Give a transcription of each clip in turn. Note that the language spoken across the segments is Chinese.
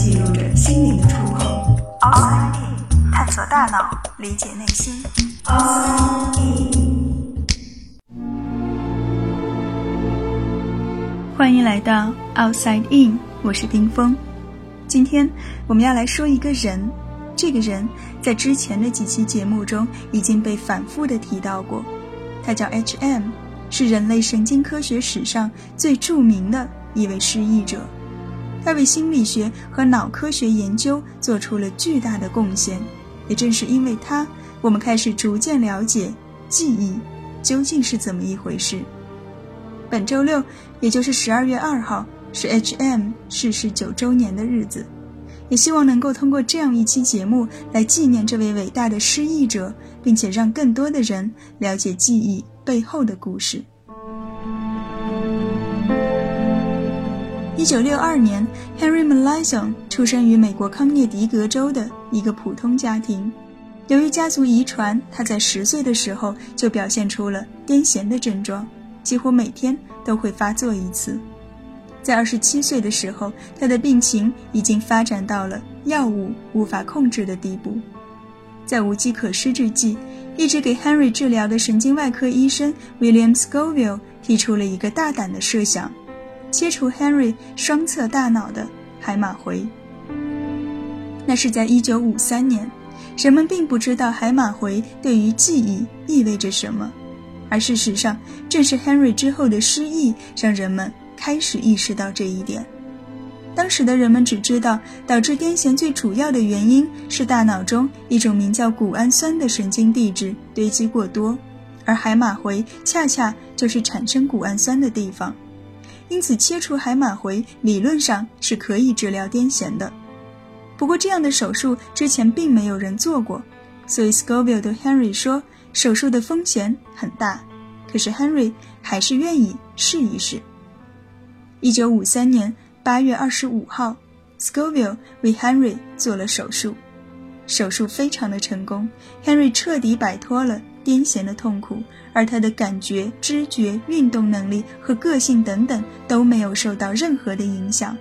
记录着心灵的触碰。Outside In，探索大脑，理解内心。Outside In，欢迎来到 Outside In，我是丁峰。今天我们要来说一个人，这个人在之前的几期节目中已经被反复的提到过，他叫 H.M，是人类神经科学史上最著名的一位失忆者。他为心理学和脑科学研究做出了巨大的贡献，也正是因为他，我们开始逐渐了解记忆究竟是怎么一回事。本周六，也就是十二月二号，是 H.M. 逝世九周年的日子，也希望能够通过这样一期节目来纪念这位伟大的失忆者，并且让更多的人了解记忆背后的故事。一九六二年，Henry Molaison 出生于美国康涅狄格州的一个普通家庭。由于家族遗传，他在十岁的时候就表现出了癫痫的症状，几乎每天都会发作一次。在二十七岁的时候，他的病情已经发展到了药物无法控制的地步。在无计可施之际，一直给 Henry 治疗的神经外科医生 William Scoville 提出了一个大胆的设想。切除 Henry 双侧大脑的海马回。那是在1953年，人们并不知道海马回对于记忆意味着什么，而事实上，正是 Henry 之后的失忆让人们开始意识到这一点。当时的人们只知道，导致癫痫最主要的原因是大脑中一种名叫谷氨酸的神经递质堆积过多，而海马回恰恰就是产生谷氨酸的地方。因此，切除海马回理论上是可以治疗癫痫的。不过，这样的手术之前并没有人做过，所以 Scoville 对 Henry 说，手术的风险很大。可是 Henry 还是愿意试一试。一九五三年八月二十五号，Scoville 为 Henry 做了手术，手术非常的成功，Henry 彻底摆脱了。癫痫的痛苦，而他的感觉、知觉、运动能力和个性等等都没有受到任何的影响。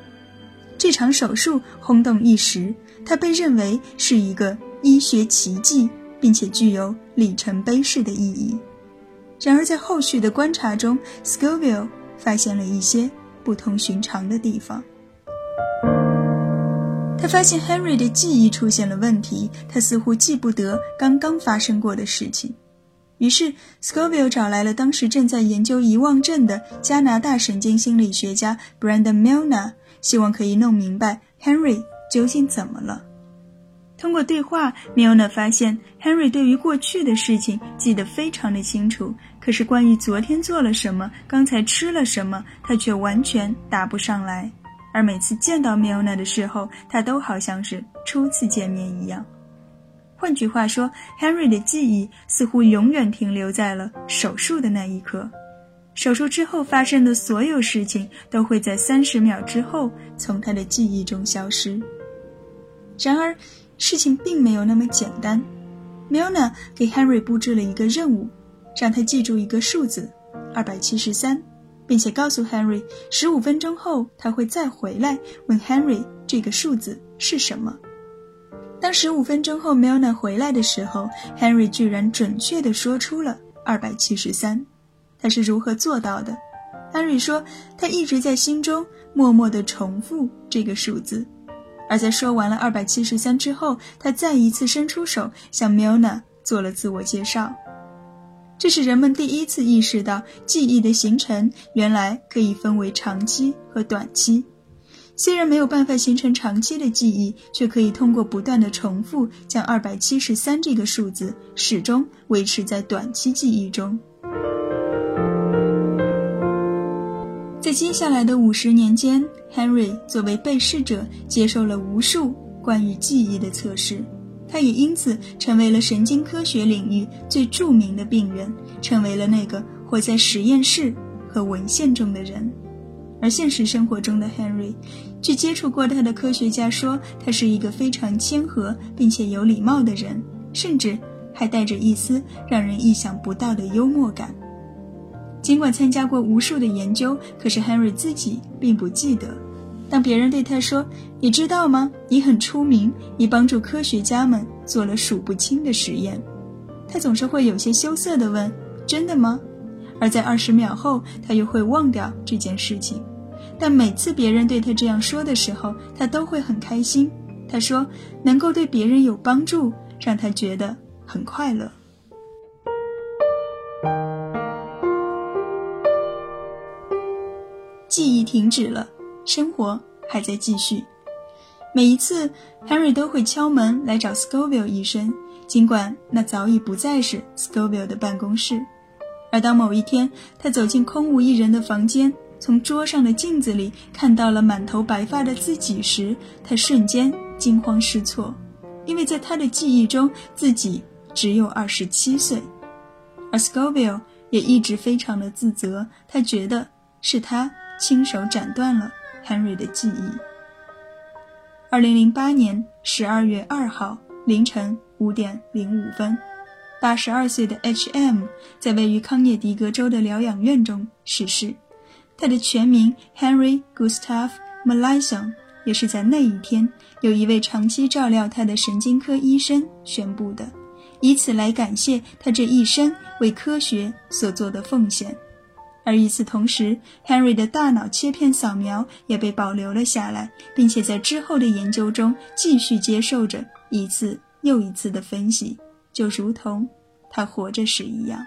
这场手术轰动一时，他被认为是一个医学奇迹，并且具有里程碑式的意义。然而，在后续的观察中，Scoville 发现了一些不同寻常的地方。他发现 Henry 的记忆出现了问题，他似乎记不得刚刚发生过的事情。于是，Scoville 找来了当时正在研究遗忘症的加拿大神经心理学家 Brandon Milner，希望可以弄明白 Henry 究竟怎么了。通过对话，Milner 发现 Henry 对于过去的事情记得非常的清楚，可是关于昨天做了什么、刚才吃了什么，他却完全答不上来。而每次见到 Milner 的时候，他都好像是初次见面一样。换句话说，Henry 的记忆似乎永远停留在了手术的那一刻。手术之后发生的所有事情都会在三十秒之后从他的记忆中消失。然而，事情并没有那么简单。Milna 给 Henry 布置了一个任务，让他记住一个数字，二百七十三，并且告诉 Henry，十五分钟后他会再回来问 Henry 这个数字是什么。当十五分钟后 m i l n e 回来的时候，Henry 居然准确地说出了二百七十三。他是如何做到的？Henry 说，他一直在心中默默地重复这个数字，而在说完了二百七十三之后，他再一次伸出手向 m i l n e 做了自我介绍。这是人们第一次意识到记忆的形成原来可以分为长期和短期。虽然没有办法形成长期的记忆，却可以通过不断的重复，将二百七十三这个数字始终维持在短期记忆中。在接下来的五十年间，Henry 作为被试者接受了无数关于记忆的测试，他也因此成为了神经科学领域最著名的病人，成为了那个活在实验室和文献中的人。而现实生活中的 Henry，据接触过他的科学家说，他是一个非常谦和并且有礼貌的人，甚至还带着一丝让人意想不到的幽默感。尽管参加过无数的研究，可是 Henry 自己并不记得。当别人对他说：“你知道吗？你很出名，你帮助科学家们做了数不清的实验。”他总是会有些羞涩地问：“真的吗？”而在二十秒后，他又会忘掉这件事情。但每次别人对他这样说的时候，他都会很开心。他说：“能够对别人有帮助，让他觉得很快乐。”记忆停止了。生活还在继续。每一次，Henry 都会敲门来找 Scoville 医生，尽管那早已不再是 Scoville 的办公室。而当某一天他走进空无一人的房间，从桌上的镜子里看到了满头白发的自己时，他瞬间惊慌失措，因为在他的记忆中，自己只有二十七岁。而 Scoville 也一直非常的自责，他觉得是他亲手斩断了。Henry 的记忆。二零零八年十二月二号凌晨五点零五分，八十二岁的 H.M. 在位于康涅狄格州的疗养院中逝世。他的全名 Henry Gustav m a l i s o n 也是在那一天，有一位长期照料他的神经科医生宣布的，以此来感谢他这一生为科学所做的奉献。而与此同时，Henry 的大脑切片扫描也被保留了下来，并且在之后的研究中继续接受着一次又一次的分析，就如同他活着时一样。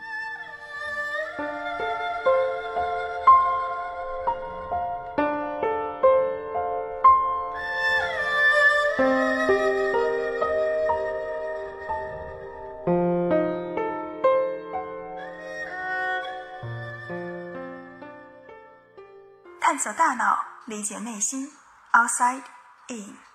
探索大脑，理解内心。Outside in。